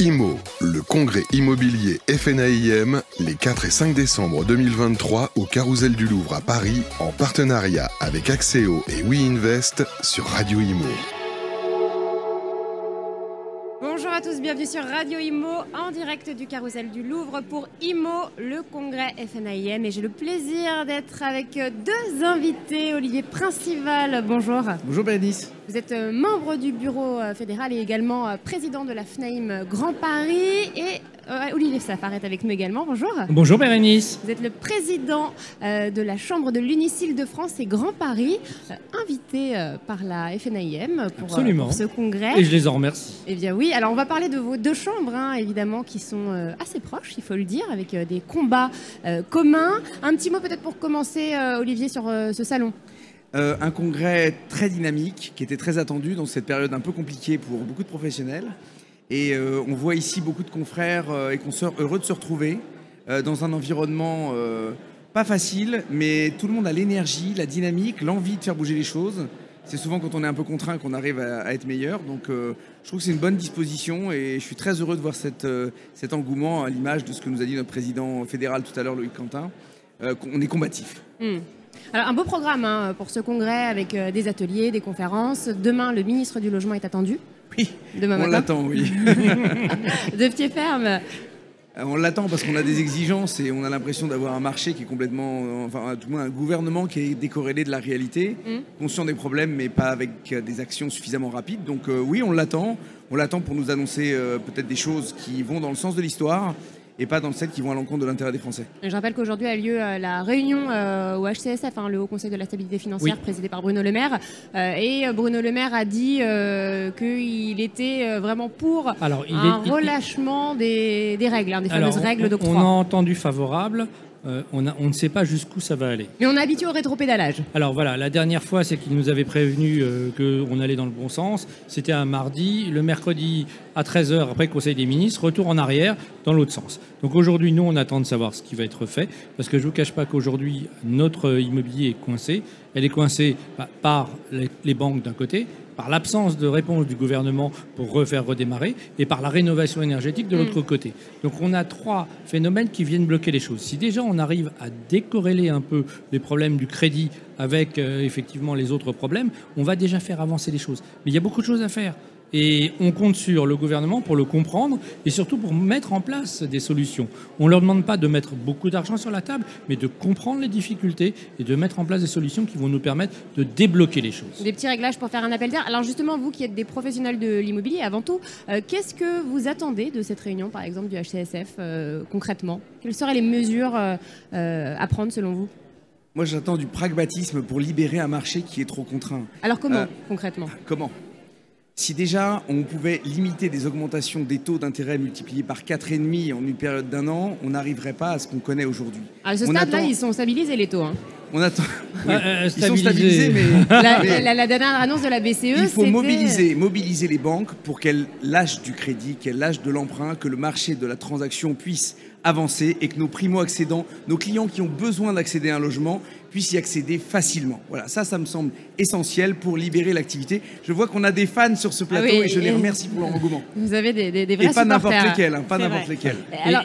IMO, le congrès immobilier FNAIM, les 4 et 5 décembre 2023 au Carousel du Louvre à Paris, en partenariat avec Axéo et WeInvest sur Radio Imo. Bonjour à tous, bienvenue sur Radio Imo en direct du Carousel du Louvre pour Imo, le congrès FNAIM. Et j'ai le plaisir d'être avec deux invités. Olivier Principal, bonjour. Bonjour Bérénice. Vous êtes euh, membre du bureau euh, fédéral et également euh, président de la FNAIM Grand Paris. Et Olivier Safar est avec nous également. Bonjour. Bonjour Bérénice. Vous êtes le président de la Chambre de l'Unicile de France et Grand Paris, invité par la FNAIM pour, ce congrès. Et je les en remercie. Eh bien oui, alors on va parler de vos deux chambres, hein, évidemment, qui sont assez proches, il faut le dire, avec des combats communs. Un petit mot peut-être pour commencer, Olivier, sur ce salon. Euh, un congrès très dynamique qui était très attendu dans cette période un peu compliquée pour beaucoup de professionnels. Et euh, on voit ici beaucoup de confrères euh, et consoeurs heureux de se retrouver dans un environnement pas facile, mais tout le monde a l'énergie, la dynamique, l'envie de faire bouger les choses. C'est souvent quand on est un peu contraint qu'on arrive à, être meilleur. Donc je trouve que c'est une bonne disposition et je suis très heureux de voir cet engouement à l'image de ce que nous a dit notre président fédéral tout à l'heure, Loïc Quentin. on est combatif. Hmm. Alors, un beau programme hein, pour ce congrès avec euh, des ateliers, des conférences. Demain, le ministre du Logement est attendu. Oui, Demain on l'attend, oui. de pied ferme. Euh, on l'attend parce qu'on a des exigences et on a l'impression d'avoir un marché qui est complètement, euh, enfin, tout moins un gouvernement qui est décorrélé de la réalité, mm. conscient des problèmes, mais pas avec des actions suffisamment rapides. Donc oui, on l'attend. On l'attend pour nous annoncer peut-être des choses qui vont dans le sens de l'histoire et pas dans celles qui vont à l'encontre de l'intérêt des Français. Je rappelle qu'aujourd'hui a lieu euh, la réunion euh, au HCSF, hein, le Haut Conseil de la Stabilité Financière, présidé par Bruno Le Maire. Euh, et Bruno Le Maire a dit qu'il était vraiment pour un relâchement des, règles, hein, des fameuses règles d'octroi. On a entendu favorable. Euh, on, ne sait pas jusqu'où ça va aller. Mais on est habitué au rétropédalage. Alors voilà, la dernière fois, c'est qu'il nous avait prévenu euh, qu'on allait dans le bon sens. C'était un mardi. Le mercredi, à 13h, après le Conseil des ministres, retour en arrière dans l'autre sens. Donc aujourd'hui, nous, on attend de savoir ce qui va être fait. Parce que je ne vous cache pas qu'aujourd'hui, notre immobilier est coincé. Elle est coincée bah, par les banques d'un côté, par l'absence de réponse du gouvernement pour refaire redémarrer et par la rénovation énergétique de l'autre mm. côté. Donc on a trois phénomènes qui viennent bloquer les choses. Si déjà on arrive à décorréler un peu les problèmes du crédit avec euh, effectivement les autres problèmes, on va déjà faire avancer les choses. Mais il y a beaucoup de choses à faire. Et on compte sur le gouvernement pour le comprendre et surtout pour mettre en place des solutions. On ne leur demande pas de mettre beaucoup d'argent sur la table, mais de comprendre les difficultés et de mettre en place des solutions qui vont nous permettre de débloquer les choses. Des petits réglages pour faire un appel d'air. Alors justement, vous qui êtes des professionnels de l'immobilier, avant tout, euh, qu'est-ce que vous attendez de cette réunion, par exemple, du HCSF, euh, concrètement? Quelles seraient les mesures euh, à prendre selon vous? Moi, j'attends du pragmatisme pour libérer un marché qui est trop contraint. Alors comment, concrètement? Comment? Si déjà on pouvait limiter des augmentations des taux d'intérêt multipliés par 4,5 en une période d'un an, on n'arriverait pas à ce qu'on connaît aujourd'hui. À ce stade-là, ils sont stabilisés les taux. Hein. On attend. Euh, euh, ils sont stabilisés, mais... La, dernière annonce de la BCE, Il faut mobiliser, mobiliser les banques pour qu'elles lâchent du crédit, qu'elles lâchent de l'emprunt, que le marché de la transaction puisse avancer et que nos primo-accédants, nos clients qui ont besoin d'accéder à un logement, puissent y accéder facilement. Voilà, ça, ça me semble essentiel pour libérer l'activité. Je vois qu'on a des fans sur ce plateau ah et je les remercie pour leur engouement. Vous avez des, des, des vrais Et pas n'importe lesquels, hein, pas n'importe lesquels.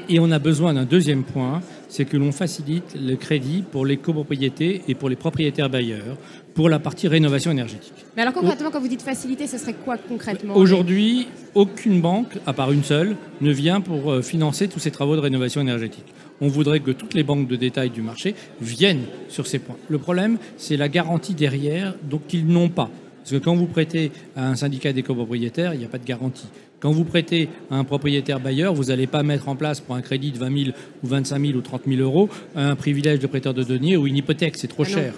Et, et, on a besoin d'un deuxième point, c'est que l'on facilite le crédit pour les copropriétés et pour les propriétaires bailleurs pour la partie rénovation énergétique. Mais alors concrètement, quand vous dites faciliter, ce serait quoi concrètement? Aujourd'hui, aucune banque, à part une seule, ne vient pour euh, financer tous ces travaux de rénovation énergétique on voudrait que toutes les banques de détail du marché viennent sur ces points. Le problème, c'est la garantie derrière, donc qu'ils n'ont pas. Parce que quand vous prêtez à un syndicat des copropriétaires, il n'y a pas de garantie. Quand vous prêtez à un propriétaire bailleur, vous n'allez pas mettre en place pour un crédit de 20 000 ou 25 000 ou 30 000 euros un privilège de prêteur de deniers ou une hypothèque, c'est trop ah cher.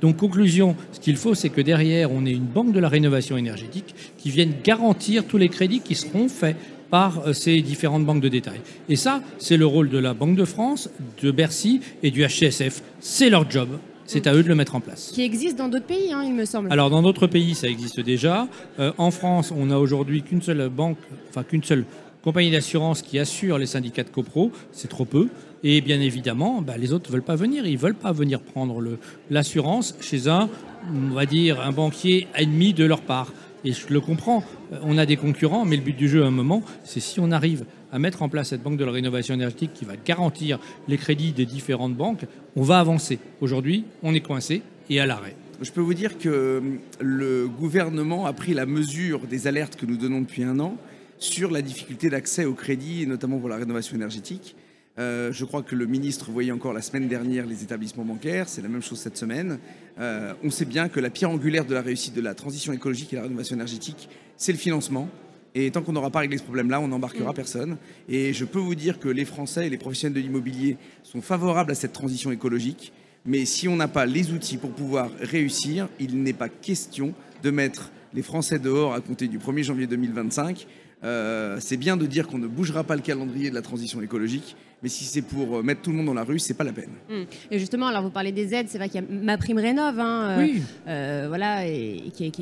Donc conclusion, ce qu'il faut, c'est que derrière, on ait une banque de la rénovation énergétique qui vienne garantir tous les crédits qui seront faits par euh, ces différentes banques de détail. Et ça, c'est le rôle de la Banque de France, de Bercy et du HCSF. C'est leur job. C'est à eux de le mettre en place. Qui existe dans d'autres pays, hein, il me semble. Alors dans d'autres pays, ça existe déjà. Euh, en France, on a aujourd'hui qu'une seule banque, enfin qu'une seule compagnie d'assurance qui assure les syndicats de copro. C'est trop peu. Et bien évidemment, bah, les autres ne veulent pas venir. Ils ne veulent pas venir prendre l'assurance chez un, on va dire, un banquier ennemi de leur part. Et je le comprends, on a des concurrents, mais le but du jeu à un moment, c'est si on arrive à mettre en place cette banque de la rénovation énergétique qui va garantir les crédits des différentes banques, on va avancer. Aujourd'hui, on est coincé et à l'arrêt. Je peux vous dire que hum, le gouvernement a pris la mesure des alertes que nous donnons depuis un an sur la difficulté d'accès au crédit, notamment pour la rénovation énergétique. Euh, je crois que le ministre voyait encore la semaine dernière les établissements bancaires, c'est la même chose cette semaine. Euh, on sait bien que la pierre angulaire de la réussite de la transition écologique et la rénovation énergétique, c'est le financement. Et tant qu'on n'aura pas réglé ce problème-là, on n'embarquera mm. personne. Et je peux vous dire que les Français et les professionnels de l'immobilier sont favorables à cette transition écologique. Mais si on n'a pas les outils pour pouvoir réussir, il n'est pas question de mettre les Français dehors à compter du 1er janvier 2025 euh, c'est bien de dire qu'on ne bougera pas le calendrier de la transition écologique, mais si c'est pour euh, mettre tout le monde dans la rue, c'est pas la peine. Hum. Et justement, alors vous parlez des aides, c'est vrai qu'il y a ma prime rénov, hein, euh, oui. voilà, et, qui,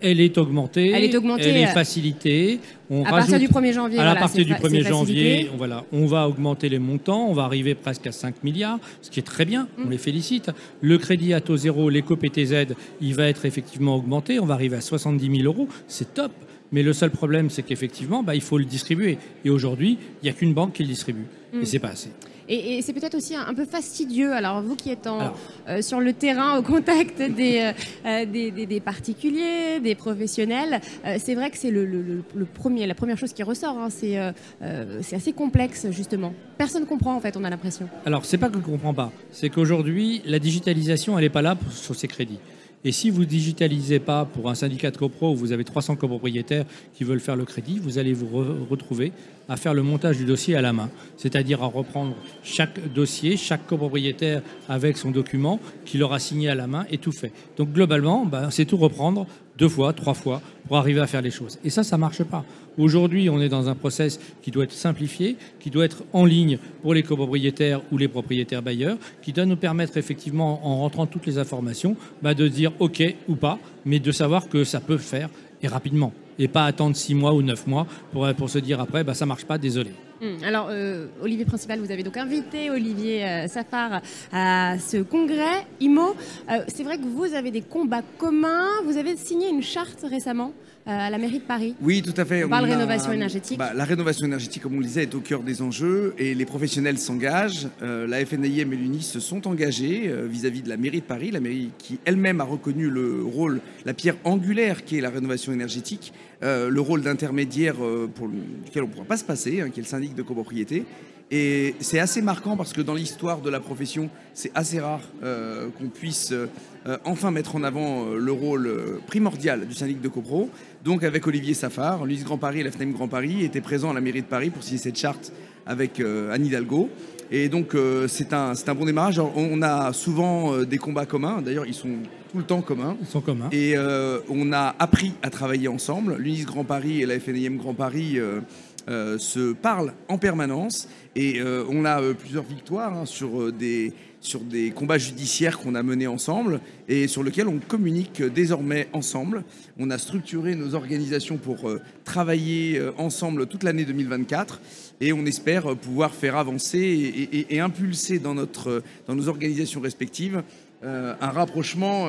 elle est augmentée, elle est augmentée, elle est facilitée. On à partir du 1er janvier. À partir du 1er janvier, voilà, on va augmenter les montants, on va arriver presque à 5 milliards, ce qui est très bien, on hum. les félicite. Le crédit à taux zéro, l'éco-PTZ, il va être effectivement augmenté, on va arriver à 70 000 euros, c'est top. Mais le seul problème, c'est qu'effectivement, bah, il faut le distribuer. Et aujourd'hui, il n'y a qu'une banque qui le distribue. Et Et mm. c'est pas assez. Et, c'est peut-être aussi un, peu fastidieux. Alors, vous qui êtes en, euh, sur le terrain, au contact des, euh, euh, des, des, particuliers, des professionnels, c'est vrai que c'est le, le, premier, la première chose qui ressort. Hein. c'est assez complexe, justement. Personne ne comprend, en fait, on a l'impression. Alors, c'est pas que ne comprend pas. C'est qu'aujourd'hui, la digitalisation, elle n'est pas là pour, sur ces crédits. Et si vous digitalisez pas pour un syndicat de copro où vous avez 300 copropriétaires qui veulent faire le crédit, vous allez vous retrouver à faire le montage du dossier à la main, c'est-à-dire à reprendre chaque dossier, chaque copropriétaire avec son document qu'il aura signé à la main et tout fait. Donc globalement, ben, c'est tout reprendre deux fois, trois fois pour arriver à faire les choses. Et ça, ça marche pas. Aujourd'hui, on est dans un process qui doit être simplifié, qui doit être en ligne pour les copropriétaires ou les propriétaires bailleurs, qui doit nous permettre effectivement, en rentrant toutes les informations, bah, de dire OK ou pas, mais de savoir que ça peut faire et rapidement, et pas attendre six mois ou neuf mois pour, pour se dire après, bah, ça marche pas, désolé. Hum, alors, euh, Olivier Principal, vous avez donc invité Olivier euh, Safar à ce congrès IMO. Euh, c'est vrai que vous avez des combats communs. Vous avez signé une charte récemment à la mairie de Paris. Oui, tout à fait. On, parle rénovation énergétique. Bah, la rénovation énergétique, comme on le disait, est au cœur des enjeux et les professionnels s'engagent. la FNIM et l'UNIS se sont engagés vis-à-vis de la mairie de Paris, la mairie qui elle-même a reconnu le rôle, la pierre angulaire qui est la rénovation énergétique, le rôle d'intermédiaire pour lequel on ne pourra pas se passer, hein, qui est le syndic de copropriété. Et c'est assez marquant parce que dans l'histoire de la profession, c'est assez rare euh, qu'on puisse euh, enfin mettre en avant euh, le rôle primordial du syndic de copro. Donc avec Olivier Safar, l'UIS Grand Paris et la FNEM Grand Paris étaient présents à la mairie de Paris pour signer cette charte avec Anne Hidalgo. Et donc c'est un, un bon démarrage. on a souvent des combats communs, d'ailleurs ils sont tout le temps communs. Ils sont communs. Et on a appris à travailler ensemble. L'UNIS Grand Paris et la FNIM Grand Paris euh, se parlent en permanence et euh, on a euh, plusieurs victoires hein, sur, des, sur des combats judiciaires qu'on a menés ensemble et sur lesquels on communique désormais ensemble. On a structuré nos organisations pour travailler ensemble toute l'année 2024 et on espère pouvoir faire avancer et, et impulser dans, notre, dans nos organisations respectives un rapprochement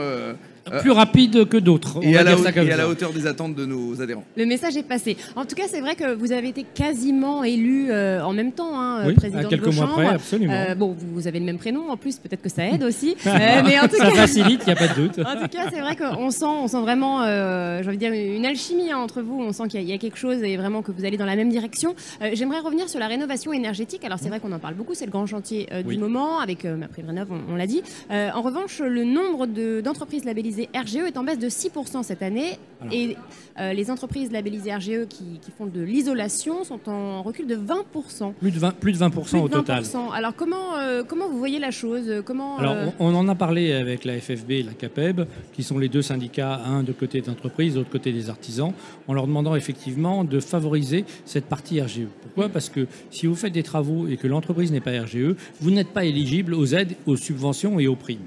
plus rapide que d'autres. Et, à la, et à la hauteur des attentes de nos adhérents. Le message est passé. En tout cas, c'est vrai que vous avez été quasiment élu euh, en même temps, hein, oui, président à quelques de mois après, absolument. Euh, bon, vous avez le même prénom en plus, peut-être que ça aide aussi. mais en tout ça facilite, il n'y a pas de doute. en tout cas, c'est vrai qu'on sent, on sent vraiment, j'ai envie de dire, une alchimie hein, entre vous. On sent qu'il y, a quelque chose et vraiment que vous allez dans la même direction. J'aimerais revenir sur la rénovation énergétique. Alors, c'est vrai qu'on en parle beaucoup, c'est le grand chantier du moment avec ma prime rénov, on, l'a dit. en revanche, le nombre d'entreprises labellisées RGE est en baisse de 6% cette année. Et euh, les entreprises labellisées RGE qui, font de l'isolation sont en recul de 20%. Plus de 20%, plus de 20 au total. Alors comment, euh, comment vous voyez la chose comment, Alors, euh, on, en a parlé avec la FFB et la CAPEB, qui sont les deux syndicats, un de côté des entreprises, l'autre côté des artisans, en leur demandant effectivement de favoriser cette partie RGE. Pourquoi? Parce que si vous faites des travaux et que l'entreprise n'est pas RGE, vous n'êtes pas éligible aux aides, aux subventions et aux primes.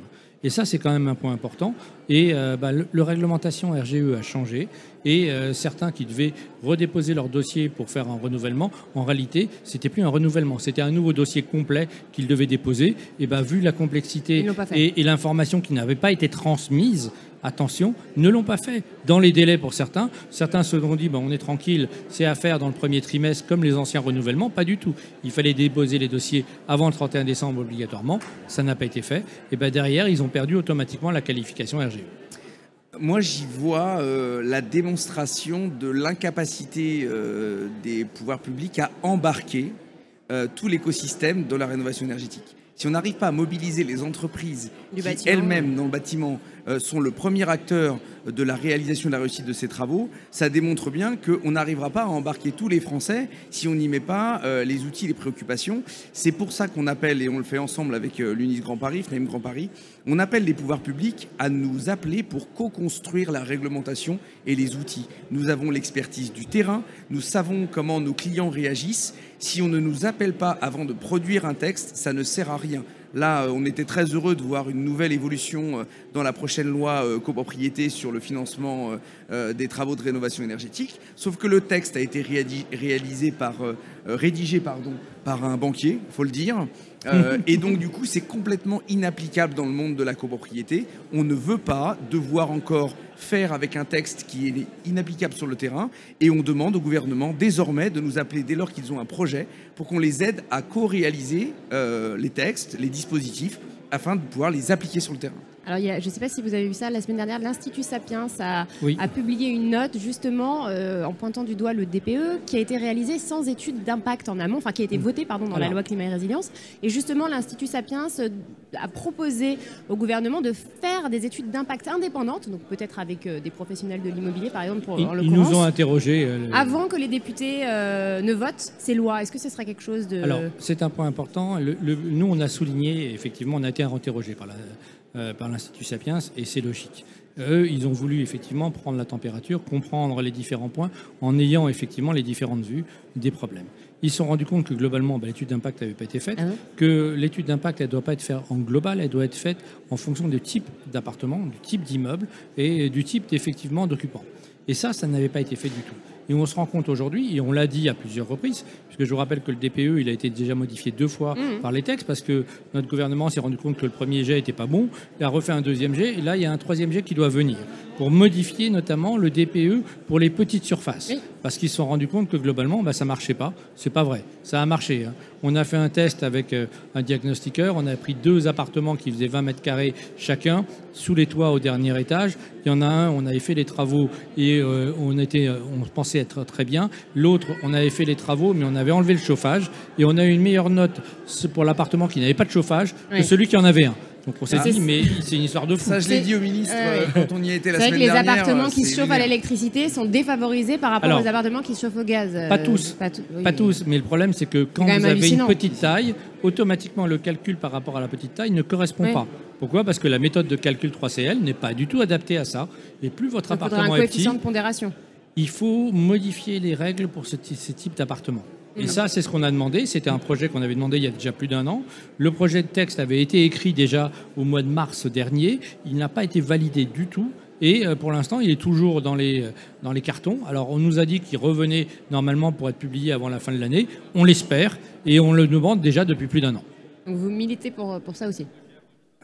Et ça, c'est quand même un point important. Et euh, bah, le, réglementation RGE a changé. Et euh, certains qui devaient redéposer leur dossier pour faire un renouvellement, en réalité, c'était plus un renouvellement, c'était un nouveau dossier complet qu'ils devaient déposer. Et bah, vu la complexité et, et l'information qui n'avait pas été transmise attention, ne l'ont pas fait. Dans les délais pour certains, certains se sont dit, ben, on est tranquille, c'est à faire dans le premier trimestre comme les anciens renouvellements. Pas du tout. Il fallait déposer les dossiers avant le 31 décembre obligatoirement. Ça n'a pas été fait. Et ben derrière, ils ont perdu automatiquement la qualification RGE. Moi, j'y vois euh, la démonstration de l'incapacité euh, des pouvoirs publics à embarquer euh, tout l'écosystème dans la rénovation énergétique. Si on n'arrive pas à mobiliser les entreprises qui elles-mêmes dans le bâtiment sont le premier acteur de la réalisation de la réussite de ces travaux, ça démontre bien qu'on n'arrivera pas à embarquer tous les Français si on n'y met pas les outils, les préoccupations. C'est pour ça qu'on appelle, et on le fait ensemble avec l'UNIS Grand Paris, FNAIM Grand Paris, on appelle les pouvoirs publics à nous appeler pour co-construire la réglementation et les outils. Nous avons l'expertise du terrain, nous savons comment nos clients réagissent. Si on ne nous appelle pas avant de produire un texte, ça ne sert à rien. Là, euh, on était très heureux de voir une nouvelle évolution euh, dans la prochaine loi euh, copropriété sur le financement des travaux de rénovation énergétique. Sauf que le texte a été réalisé par, rédigé pardon, par un banquier, faut le dire. et donc, du coup, c'est complètement inapplicable dans le monde de la copropriété. On ne veut pas devoir encore faire avec un texte qui est inapplicable sur le terrain. Et on demande au gouvernement désormais de nous appeler dès lors qu'ils ont un projet pour qu'on les aide à co-réaliser les textes, les dispositifs, afin de pouvoir les appliquer sur le terrain. Alors, je ne sais pas si vous avez vu ça, la semaine dernière, l'Institut Sapiens a, a, publié une note justement euh, en pointant du doigt le DPE qui a été réalisé sans étude d'impact en amont, enfin qui a été mm. voté pardon, dans la loi climat et résilience. Et justement, l'Institut Sapiens euh, a proposé au gouvernement de faire des études d'impact indépendantes, donc peut-être avec euh, des professionnels de l'immobilier par exemple. Pour, ils, ils nous ont interrogés. Avant que les députés ne votent ces lois, est-ce que ce sera quelque chose de... Alors, c'est un point important. nous, on a souligné, effectivement, on a été interrogé par la euh, par l'Institut Sapiens, et c'est logique. Eux, ils ont voulu effectivement prendre la température, comprendre les différents points, en ayant effectivement les différentes vues des problèmes. Ils se sont rendus compte que globalement, bah, l'étude d'impact n'avait pas été faite, ah que l'étude d'impact, elle ne doit pas être faite en global, elle doit être faite en fonction du type d'appartement, du type d'immeuble et du type effectivement d'occupant. Et ça, ça n'avait pas été fait du tout. Et on se rend compte aujourd'hui, et on l'a dit à plusieurs reprises, puisque je vous rappelle que le DPE, il a été déjà modifié deux fois mmh. par les textes, parce que notre gouvernement s'est rendu compte que le premier jet n'était pas bon, il a refait un deuxième jet, et là, il y a un troisième jet qui doit venir, pour modifier notamment le DPE pour les petites surfaces. Parce qu'ils se sont rendus compte que globalement, bah, ça ne marchait pas. C'est pas vrai. Ça a marché. Hein. On a fait un test avec euh, un diagnostiqueur, on a pris deux appartements qui faisaient 20 mètres carrés chacun, sous les toits au dernier étage. Il y en a un, on avait fait les travaux et euh, on, était, euh, on pensait être très bien. L'autre, on avait fait les travaux, mais on avait enlevé le chauffage. Et on a eu une meilleure note pour l'appartement qui n'avait pas de chauffage que celui qui en avait un. Donc on s'est dit, mais c'est une histoire de fou. Ça, je l'ai dit au ministre euh, quand on y était la semaine dernière. C'est vrai que les appartements qui se chauffent à l'électricité sont défavorisés par rapport aux appartements qui se chauffent au gaz. Pas tous. Pas, tous. Mais le problème, c'est que quand vous avez une petite taille, automatiquement, le calcul par rapport à la petite taille ne correspond pas. Pourquoi? Parce que la méthode de calcul 3CL n'est pas du tout adaptée à ça. Et plus votre appartement est petit, de pondération. Il faut modifier les règles pour ce, type d'appartement. Et ça, c'est ce qu'on a demandé. C'était un projet qu'on avait demandé il y a déjà plus d'un an. Le projet de texte avait été écrit déjà au mois de mars dernier. Il n'a pas été validé du tout. Et euh, pour l'instant, il est toujours dans les, euh, dans les cartons. Alors, on nous a dit qu'il revenait normalement pour être publié avant la fin de l'année. On l'espère et on le demande déjà depuis plus d'un an. Vous militez pour, pour ça aussi?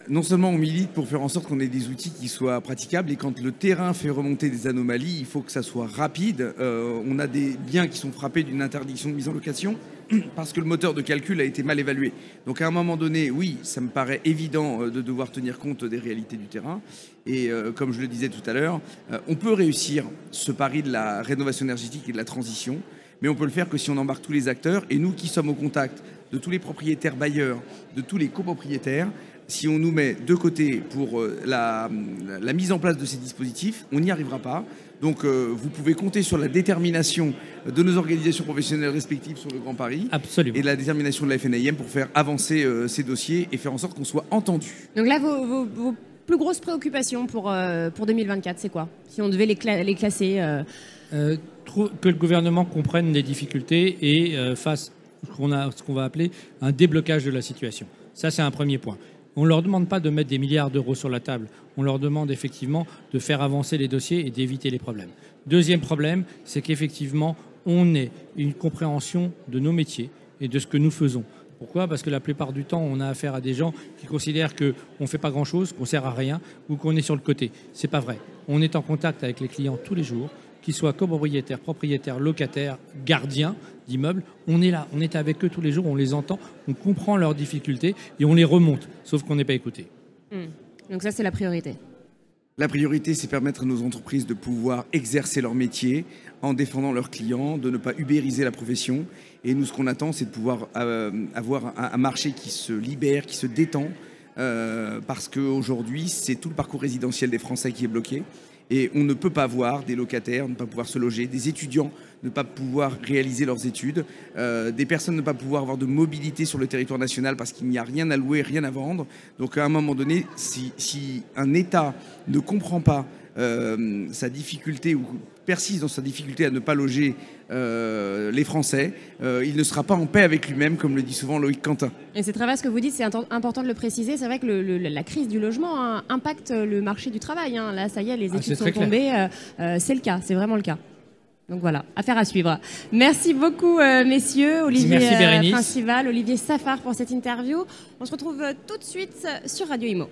Non seulement on milite pour faire en sorte qu'on ait des outils qui soient praticables, et quand le terrain fait remonter des anomalies, il faut que ça soit rapide. Euh, on a des biens qui sont frappés d'une interdiction de mise en location parce que le moteur de calcul a été mal évalué. Donc à un moment donné, oui, ça me paraît évident euh, de devoir tenir compte des réalités du terrain. Et euh, comme je le disais tout à l'heure, on peut réussir ce pari de la rénovation énergétique et de la transition, mais on peut le faire que si on embarque tous les acteurs. Et nous qui sommes au contact de tous les propriétaires bailleurs, de tous les copropriétaires, si on nous met de côté pour euh, la, mise en place de ces dispositifs, on n'y arrivera pas. Donc euh, vous pouvez compter sur la détermination de nos organisations professionnelles respectives sur le Grand Paris Absolument. et la détermination de la FNAIM pour faire avancer euh, ces dossiers et faire en sorte qu'on soit entendu. Donc là, vos, plus grosses préoccupations pour, pour 2024, c'est quoi? Si on devait les, les classer Que le gouvernement comprenne les difficultés et fasse ce qu'on va appeler un déblocage de la situation. Ça, c'est un premier point. On ne leur demande pas de mettre des milliards d'euros sur la table. On leur demande effectivement de faire avancer les dossiers et d'éviter les problèmes. Deuxième problème, c'est qu'effectivement, on ait une compréhension de nos métiers et de ce que nous faisons. Pourquoi? Parce que la plupart du temps, on a affaire à des gens qui considèrent qu'on ne fait pas grand-chose, qu'on sert à rien ou qu'on est sur le côté. C'est pas vrai. On est en contact avec les clients tous les jours, qu'ils soient copropriétaires, propriétaires, locataires, gardiens d'immeubles. On est là, on est avec eux tous les jours, on les entend, on comprend leurs difficultés et on les remonte, sauf qu'on n'est pas écouté. Hmm. Donc ça, c'est la priorité. La priorité, c'est permettre à nos entreprises de pouvoir exercer leur métier en défendant leurs clients, de ne pas ubériser la profession. Et nous, ce qu'on attend, c'est de pouvoir euh, avoir un, marché qui se libère, qui se détend, euh, parce qu'aujourd'hui, c'est tout le parcours résidentiel des Français qui est bloqué. Et on ne peut pas voir des locataires ne pas pouvoir se loger, des étudiants ne pas pouvoir réaliser leurs études, euh, des personnes ne pas pouvoir avoir de mobilité sur le territoire national parce qu'il n'y a rien à louer, rien à vendre. Donc à un moment donné, si, si un État ne comprend pas euh, sa difficulté ou persiste dans sa difficulté à ne pas loger euh, les Français, euh, il ne sera pas en paix avec lui-même, comme le dit souvent Loïc Quentin. Et c'est très vrai ce que vous dites, c'est important de le préciser. C'est vrai que la crise du logement hein, impacte le marché du travail. Hein. Là, ça y est, les ah, études sont tombées. c'est le cas, c'est vraiment le cas. Donc voilà, affaire à suivre. Merci beaucoup, messieurs. Olivier Principal, Olivier Safar pour cette interview. On se retrouve tout de suite sur Radio Imo.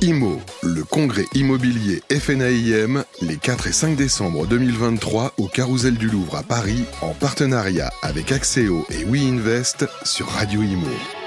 IMO, le congrès immobilier FNAIM, les 4 et 5 décembre 2023 au Carousel du Louvre à Paris, en partenariat avec Axéo et WeInvest sur Radio IMO.